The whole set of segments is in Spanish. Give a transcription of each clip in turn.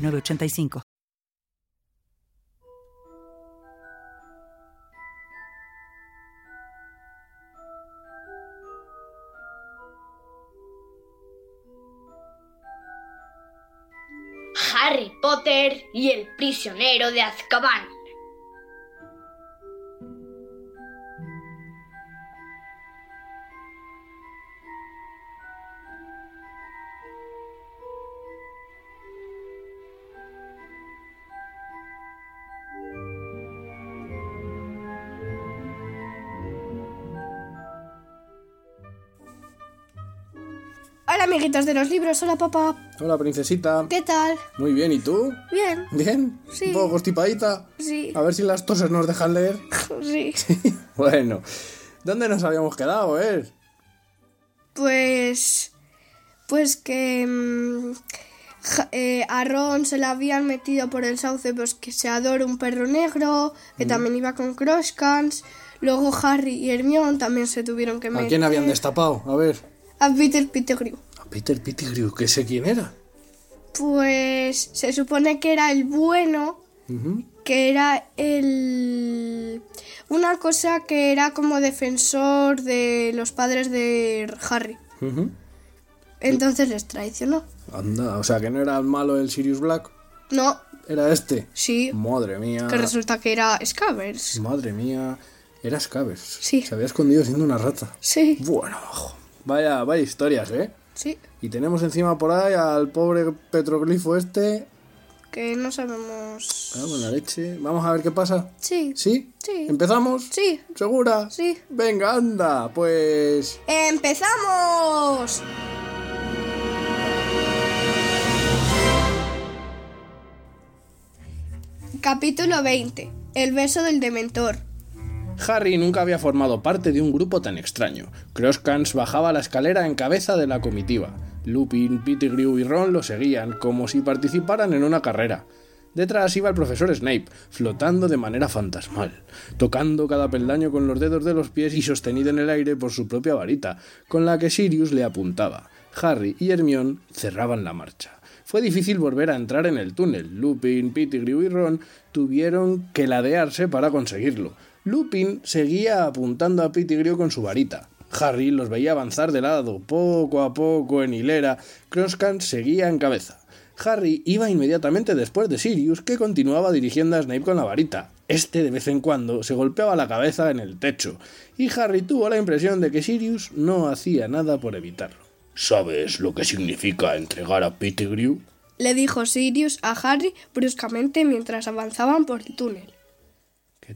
906985. Harry Potter y el prisionero de Azkaban. Hola amiguitos de los libros, hola papá. Hola, princesita. ¿Qué tal? Muy bien, ¿y tú? Bien. ¿Bien? Sí. ¿Un poco constipadita? Sí. A ver si las toses nos dejan leer. Sí. bueno, ¿dónde nos habíamos quedado, eh? Pues. Pues que. mm, ja- eh, a Ron se la habían metido por el sauce, pues que se adora un perro negro, que también iba con Crosscans. Luego Harry y Hermione también se tuvieron que ¿A meter. quién habían destapado? A ver. A Peter Pettigrew. A Peter Pettigrew, que sé quién era. Pues se supone que era el bueno, que era el... Una cosa que era como defensor de los padres de Harry. Entonces les traicionó. Anda, o sea que no era el malo el Sirius Black, No, era este. sí, Madre mía. que resulta que era Scavers. Madre mía. Era Scavers. Sí. Se había escondido siendo una rata. Sí, Bueno, ojo. Vaya, vaya historias, ¿eh? sí, Y tenemos encima por ahí al pobre petroglifo este. que no sabemos... En la leche. Vamos a ver qué pasa. Sí, ¿Sí? Sí. ¿Empezamos? sí, ¿Segura? sí. Venga, anda, pues... ¡Empezamos! Capítulo 20. El beso del dementor. Harry nunca había formado parte de un grupo tan extraño. Crosscans bajaba la escalera en cabeza de la comitiva. Lupin, Pettigrew y Ron lo seguían, como si participaran en una carrera. Detrás iba el profesor Snape, flotando de manera fantasmal, tocando cada peldaño con los dedos de los pies y sostenido en el aire por su propia varita, con la que Sirius le apuntaba. Harry y Hermione cerraban la marcha. Fue difícil volver a entrar en el túnel. Lupin, Pettigrew y Ron tuvieron que ladearse para conseguirlo. Lupin seguía apuntando a Pettigrew con su varita. Harry los veía avanzar de lado, poco a poco, en hilera. Crosscan seguía en cabeza. Harry iba inmediatamente después de Sirius, que continuaba dirigiendo a Snape con la varita. Este de vez en cuando se golpeaba la cabeza en el techo, y Harry tuvo la impresión de que Sirius no hacía nada por evitarlo. ¿Sabes lo que significa entregar a Pettigrew? Le dijo Sirius a Harry bruscamente mientras avanzaban por el túnel.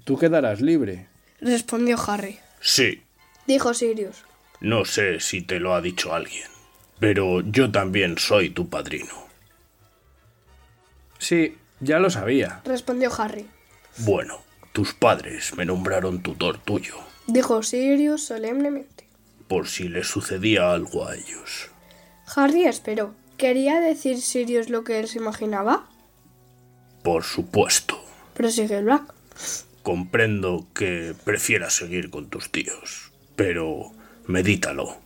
Tú quedarás libre. Respondió Harry. Sí, Dijo Sirius. no sé si te lo ha dicho alguien, pero yo también soy tu padrino. Sí, ya lo sabía. Respondió Harry. Bueno, tus padres me nombraron tutor tuyo, Dijo Sirius solemnemente. por si les sucedía algo a ellos. Harry esperó. ¿Quería decir Sirius lo que él se imaginaba? Por supuesto, Prosigue Black. Comprendo que prefieras seguir con tus tíos, pero medítalo.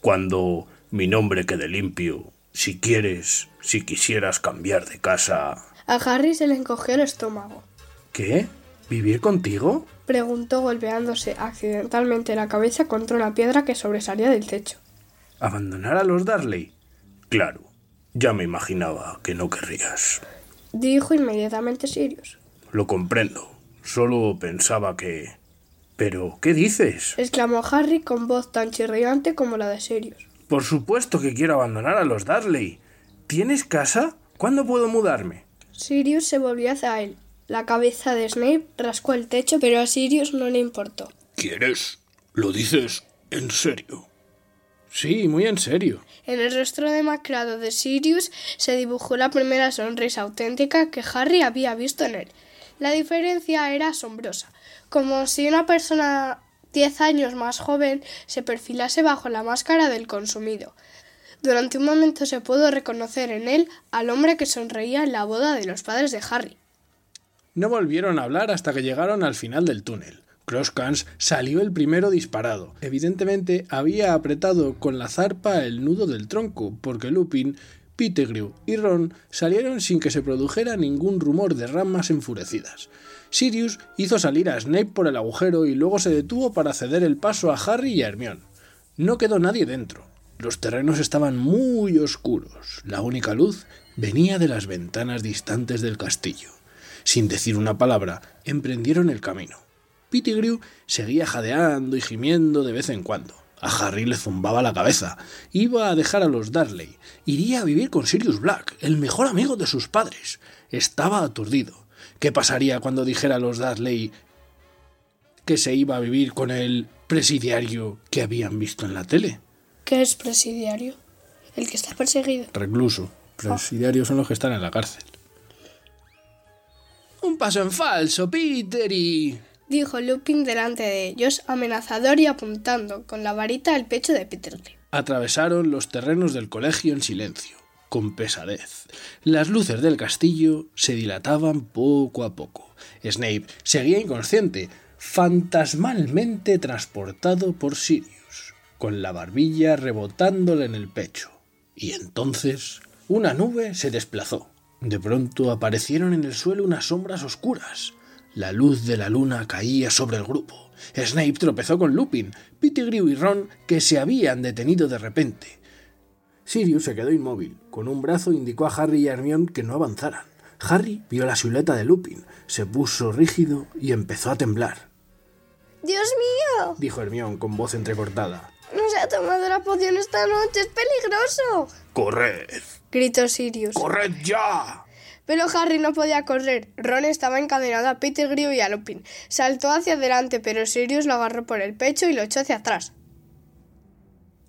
Cuando mi nombre quede limpio, si quieres, si quisieras cambiar de casa... A Harry se le encogió el estómago. ¿Qué? ¿Vivir contigo? Preguntó golpeándose accidentalmente la cabeza contra una piedra que sobresalía del techo. ¿Abandonar a los Darley? Claro, ya me imaginaba que no querrías. Dijo inmediatamente Sirius. Lo comprendo. Solo pensaba que... Pero, ¿qué dices? Exclamó Harry con voz tan chirriante como la de Sirius. Por supuesto que quiero abandonar a los Darley. ¿Tienes casa? ¿Cuándo puedo mudarme? Sirius se volvió hacia él. La cabeza de Snape rascó el techo, pero a Sirius no le importó. ¿Quieres? ¿Lo dices en serio? Sí, muy en serio. En el rostro demacrado de Sirius se dibujó la primera sonrisa auténtica que Harry había visto en él. La diferencia era asombrosa, como si una persona diez años más joven se perfilase bajo la máscara del consumido. Durante un momento se pudo reconocer en él al hombre que sonreía en la boda de los padres de Harry. No volvieron a hablar hasta que llegaron al final del túnel. Croscans salió el primero disparado. Evidentemente había apretado con la zarpa el nudo del tronco, porque Lupin, Pettigrew y Ron salieron sin que se produjera ningún rumor de ramas enfurecidas. Sirius hizo salir a Snape por el agujero y luego se detuvo para ceder el paso a Harry y a Hermione. No quedó nadie dentro. Los terrenos estaban muy oscuros. La única luz venía de las ventanas distantes del castillo. Sin decir una palabra, emprendieron el camino. Pettigrew seguía jadeando y gimiendo de vez en cuando. A Harry le zumbaba la cabeza. Iba a dejar a los Darley. Iría a vivir con Sirius Black, el mejor amigo de sus padres. Estaba aturdido. ¿Qué pasaría cuando dijera a los Dudley que se iba a vivir con el presidiario que habían visto en la tele? ¿Qué es presidiario? El que está perseguido. Recluso. Presidiarios son los que están en la cárcel. Un paso en falso, Peter y... Dijo Lupin delante de ellos, amenazador y apuntando con la varita al pecho de Peter. Atravesaron los terrenos del colegio en silencio con pesadez. Las luces del castillo se dilataban poco a poco. Snape seguía inconsciente, fantasmalmente transportado por Sirius, con la barbilla rebotándole en el pecho. Y entonces una nube se desplazó. De pronto aparecieron en el suelo unas sombras oscuras. La luz de la luna caía sobre el grupo. Snape tropezó con Lupin, Pettigrew y Ron, que se habían detenido de repente. Sirius se quedó inmóvil. Con un brazo indicó a Harry y a Hermione que no avanzaran. Harry vio la silueta de Lupin, se puso rígido y empezó a temblar. ¡Dios mío! dijo Hermione con voz entrecortada. No se ha tomado la poción esta noche, es peligroso. ¡Corred! gritó Sirius. ¡Corred ya! Pero Harry no podía correr. Ron estaba encadenado a Pettigrew y a Lupin. Saltó hacia adelante, pero Sirius lo agarró por el pecho y lo echó hacia atrás.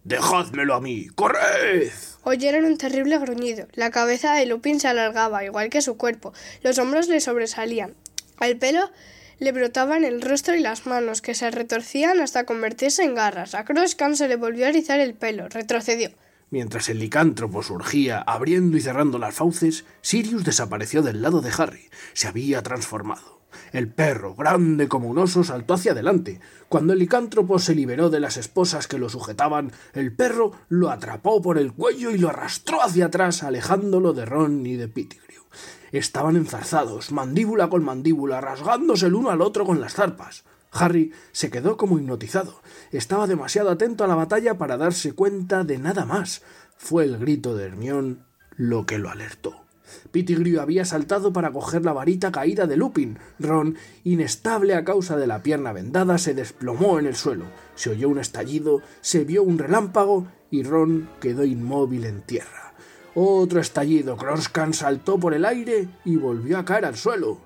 ¡Dejádmelo a mí! ¡Corred! Oyeron un terrible gruñido. La cabeza de Lupin se alargaba, igual que su cuerpo. Los hombros le sobresalían. El pelo le brotaba en el rostro y las manos, que se retorcían hasta convertirse en garras. A Croscan se le volvió a rizar el pelo. Retrocedió. Mientras el licántropo surgía, abriendo y cerrando las fauces, Sirius desapareció del lado de Harry. Se había transformado. El perro, grande como un oso, saltó hacia adelante. Cuando el licántropo se liberó de las esposas que lo sujetaban, el perro lo atrapó por el cuello y lo arrastró hacia atrás, alejándolo de Ron y de Pettigrew. Estaban enzarzados, mandíbula con mandíbula, rasgándose el uno al otro con las zarpas. Harry se quedó como hipnotizado. Estaba demasiado atento a la batalla para darse cuenta de nada más. Fue el grito de Hermión lo que lo alertó. Pettigrew había saltado para coger la varita caída de Lupin. Ron, inestable a causa de la pierna vendada, se desplomó en el suelo. Se oyó un estallido, se vio un relámpago y Ron quedó inmóvil en tierra. Otro estallido. Croscan saltó por el aire y volvió a caer al suelo.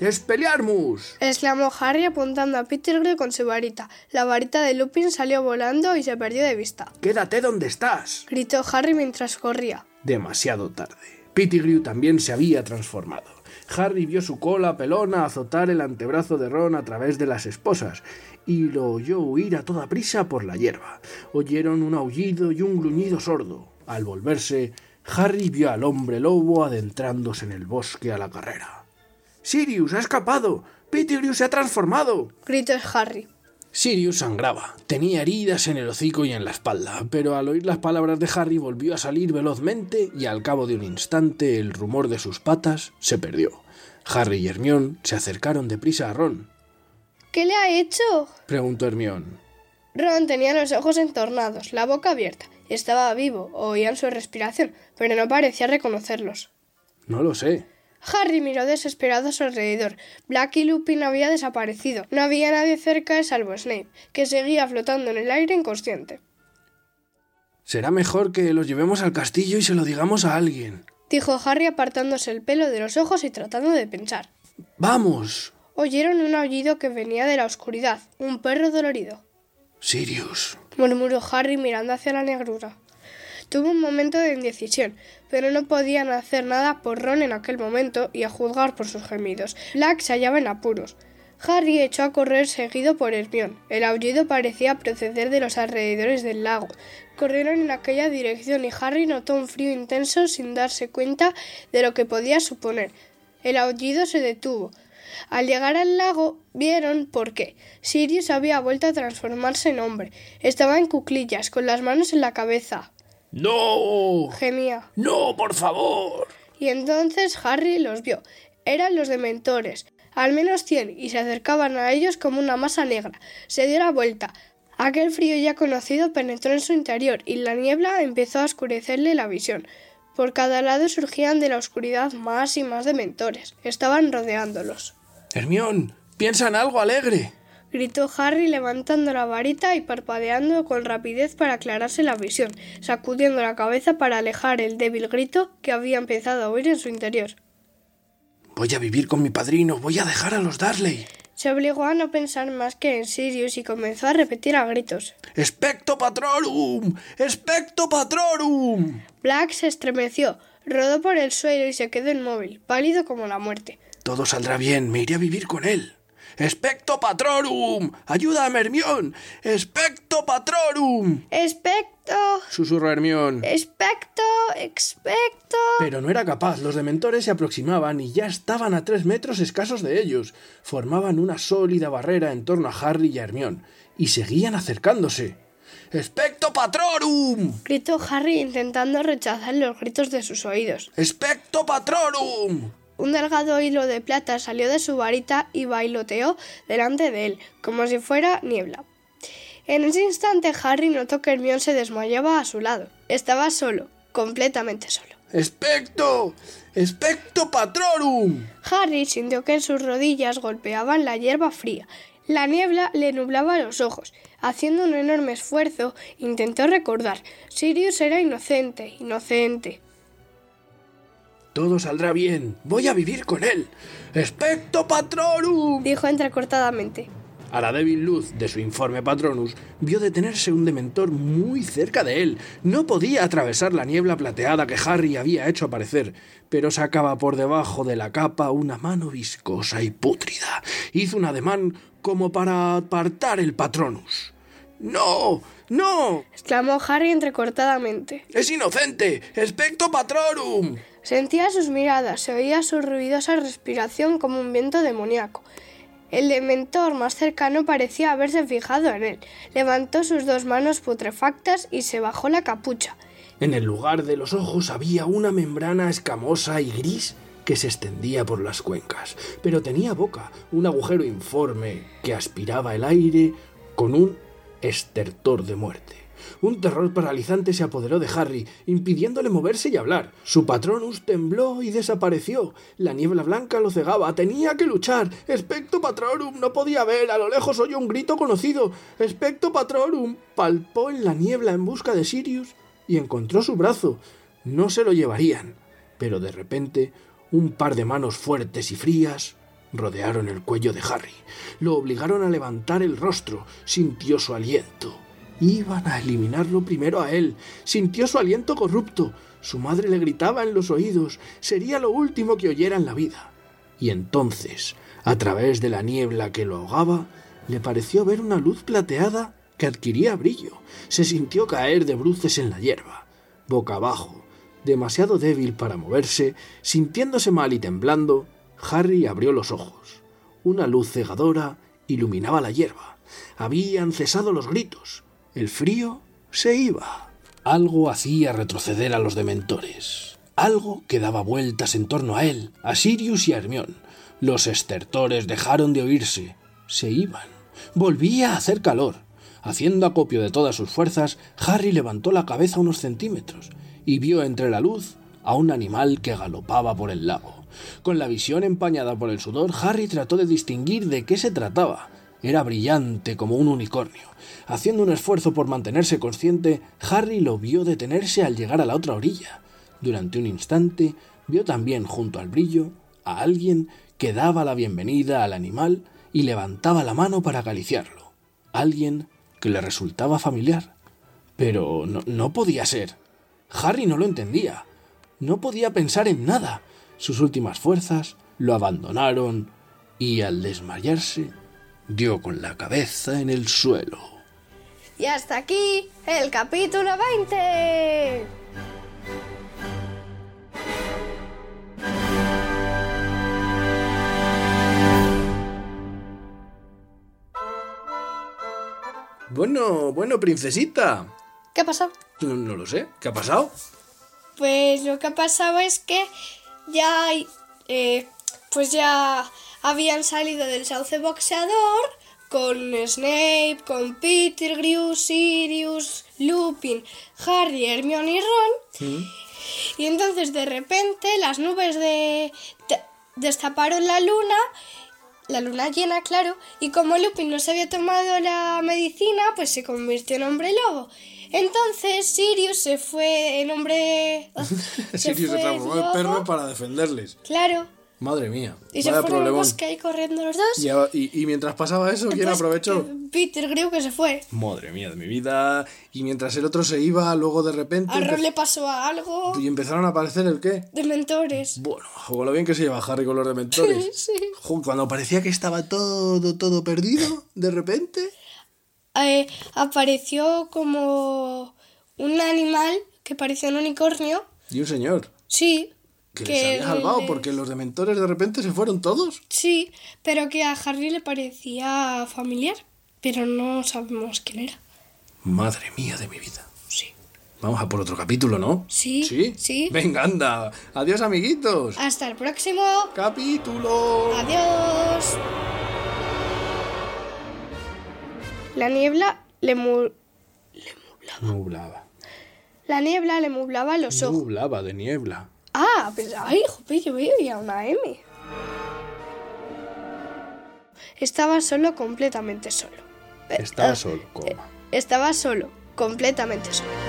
¡Espelearmus! exclamó Harry apuntando a Pettigrew con su varita. La varita de Lupin salió volando y se perdió de vista. ¡Quédate donde estás! gritó Harry mientras corría. Demasiado tarde. Pettigrew también se había transformado. Harry vio su cola pelona azotar el antebrazo de Ron a través de las esposas y lo oyó huir a toda prisa por la hierba. Oyeron un aullido y un gruñido sordo. Al volverse, Harry vio al hombre lobo adentrándose en el bosque a la carrera. ¡Sirius ha escapado! ¡Pettigrew se ha transformado! gritó Harry. Sirius sangraba, tenía heridas en el hocico y en la espalda, pero al oír las palabras de Harry volvió a salir velozmente y al cabo de un instante el rumor de sus patas se perdió. Harry y Hermión se acercaron deprisa a Ron. ¿Qué le ha hecho? preguntó Hermión. Ron tenía los ojos entornados, la boca abierta. Estaba vivo, oían su respiración, pero no parecía reconocerlos. No lo sé, Harry miró desesperado a su alrededor. Black y Lupin había desaparecido. No había nadie cerca salvo Snape, que seguía flotando en el aire inconsciente. Será mejor que los llevemos al castillo y se lo digamos a alguien, dijo Harry apartándose el pelo de los ojos y tratando de pensar. ¡Vamos! Oyeron un aullido que venía de la oscuridad, un perro dolorido. Sirius. murmuró Harry mirando hacia la negrura. Tuvo un momento de indecisión, pero no podían hacer nada por Ron en aquel momento y a juzgar por sus gemidos. Black se hallaba en apuros. Harry echó a correr seguido por Hermión. El aullido parecía proceder de los alrededores del lago. Corrieron en aquella dirección y Harry notó un frío intenso sin darse cuenta de lo que podía suponer. El aullido se detuvo. Al llegar al lago vieron por qué. Sirius había vuelto a transformarse en hombre. Estaba en cuclillas, con las manos en la cabeza. ¡No! Gemía. ¡No, por favor! Y entonces Harry los vio. Eran los dementores, al menos cien, y se acercaban a ellos como una masa negra. Se dio la vuelta. Aquel frío ya conocido penetró en su interior y la niebla empezó a oscurecerle la visión. Por cada lado surgían de la oscuridad más y más dementores. Estaban rodeándolos. Hermión, piensa en algo alegre. Gritó Harry levantando la varita y parpadeando con rapidez para aclararse la visión, sacudiendo la cabeza para alejar el débil grito que había empezado a oír en su interior. Voy a vivir con mi padrino, voy a dejar a los Darley. Se obligó a no pensar más que en Sirius y comenzó a repetir a gritos. ¡Expecto patrorum! ¡Expecto patrorum! Black se estremeció, rodó por el suelo y se quedó inmóvil, pálido como la muerte. Todo saldrá bien, me iré a vivir con él. ¡Expecto patrorum! ¡Ayuda a Hermión! ¡Expecto patrorum! ¡Expecto! susurró Hermión. ¡Expecto! ¡Expecto! Pero no era capaz. Los dementores se aproximaban y ya estaban a tres metros escasos de ellos. Formaban una sólida barrera en torno a Harry y a Hermión, y seguían acercándose. ¡Expecto patrorum! gritó Harry intentando rechazar los gritos de sus oídos. ¡Expecto patrorum! Un delgado hilo de plata salió de su varita y bailoteó delante de él, como si fuera niebla. En ese instante Harry notó que Hermión se desmayaba a su lado. Estaba solo, completamente solo. ¡Expecto! ¡Expecto patrorum! Harry sintió que en sus rodillas golpeaban la hierba fría. La niebla le nublaba los ojos. Haciendo un enorme esfuerzo, intentó recordar. Sirius era inocente, inocente. Todo saldrá bien. Voy a vivir con él. ¡Expecto patrorum! dijo entrecortadamente. A la débil luz de su informe Patronus vio detenerse un dementor muy cerca de él. No podía atravesar la niebla plateada que Harry había hecho aparecer, pero sacaba por debajo de la capa una mano viscosa y pútrida. Hizo un ademán como para apartar el Patronus. ¡No! ¡No! exclamó Harry entrecortadamente. ¡Es inocente! ¡Expecto Patrorum! Sentía sus miradas, se oía su ruidosa respiración como un viento demoníaco. El dementor más cercano parecía haberse fijado en él. Levantó sus dos manos putrefactas y se bajó la capucha. En el lugar de los ojos había una membrana escamosa y gris que se extendía por las cuencas, pero tenía boca, un agujero informe que aspiraba el aire con un estertor de muerte. Un terror paralizante se apoderó de Harry, impidiéndole moverse y hablar. Su patronus tembló y desapareció. La niebla blanca lo cegaba. Tenía que luchar. Expecto patrorum. No podía ver. A lo lejos oyó un grito conocido. Expecto patrorum. Palpó en la niebla en busca de Sirius y encontró su brazo. No se lo llevarían. Pero de repente, un par de manos fuertes y frías rodearon el cuello de Harry. Lo obligaron a levantar el rostro. Sintió su aliento. Iban a eliminarlo primero a él. Sintió su aliento corrupto. Su madre le gritaba en los oídos. Sería lo último que oyera en la vida. Y entonces, a través de la niebla que lo ahogaba, le pareció ver una luz plateada que adquiría brillo. Se sintió caer de bruces en la hierba, boca abajo, demasiado débil para moverse, sintiéndose mal y temblando, Harry abrió los ojos. Una luz cegadora iluminaba la hierba. Habían cesado los gritos. El frío se iba. Algo hacía retroceder a los dementores. Algo que daba vueltas en torno a él, a Sirius y a Hermión. Los estertores dejaron de oírse. Se iban. Volvía a hacer calor. Haciendo acopio de todas sus fuerzas, Harry levantó la cabeza unos centímetros y vio entre la luz a un animal que galopaba por el lago. Con la visión empañada por el sudor, Harry trató de distinguir de qué se trataba. Era brillante como un unicornio. Haciendo un esfuerzo por mantenerse consciente, Harry lo vio detenerse al llegar a la otra orilla. Durante un instante, vio también junto al brillo a alguien que daba la bienvenida al animal y levantaba la mano para acariciarlo. Alguien que le resultaba familiar. Pero no, no podía ser. Harry no lo entendía. No podía pensar en nada. Sus últimas fuerzas lo abandonaron y al desmayarse dio con la cabeza en el suelo. Y hasta aquí el capítulo 20. Bueno, bueno, princesita. ¿Qué ha pasado? No, no lo sé. ¿Qué ha pasado? Pues lo que ha pasado es que ya hay, eh, pues ya habían salido del sauce boxeador con Snape, con Pettigrew, Sirius, Lupin, Harry, Hermione y Ron. Y entonces de repente las nubes de, de- destaparon la luna, la luna llena, claro, y como Lupin no se había tomado la medicina, pues se convirtió en hombre lobo. Entonces Sirius se fue en hombre... Sirius se transformó en perro para defenderles. Claro. Madre mía. Y se fueron problemón. bosque ahí corriendo los dos. Y, a- y- y mientras pasaba eso, ¿quién Pues aprovechó? que Peter creo que se fue. Madre mía de mi vida. Y mientras el otro se iba, luego de repente. A Ron le pasó algo. Y empezaron a aparecer el qué. De mentores. Bueno, lo bien que se lleva Harry con los dementores. Sí. Cuando parecía que estaba todo, todo perdido, de repente. Eh, apareció como un animal que parecía un unicornio. Y un señor. Sí. Que, les había salvado les- porque los dementores de repente se fueron todos. Sí, pero que a Harry le parecía familiar. Pero no sabemos quién era. Madre mía de mi vida. Sí. Vamos a por otro capítulo, ¿no? Sí, ¿Sí? sí. Venga, anda. Adiós, amiguitos. Hasta el próximo. Capítulo. Adiós. La niebla le mu- Nublaba. la niebla le nublaba los ojos. Nublaba de niebla. Ah, pues ay, jope, yo veía una M. Estaba solo, completamente solo. Eh, Estaba ah, solo, coma. Estaba solo, completamente solo.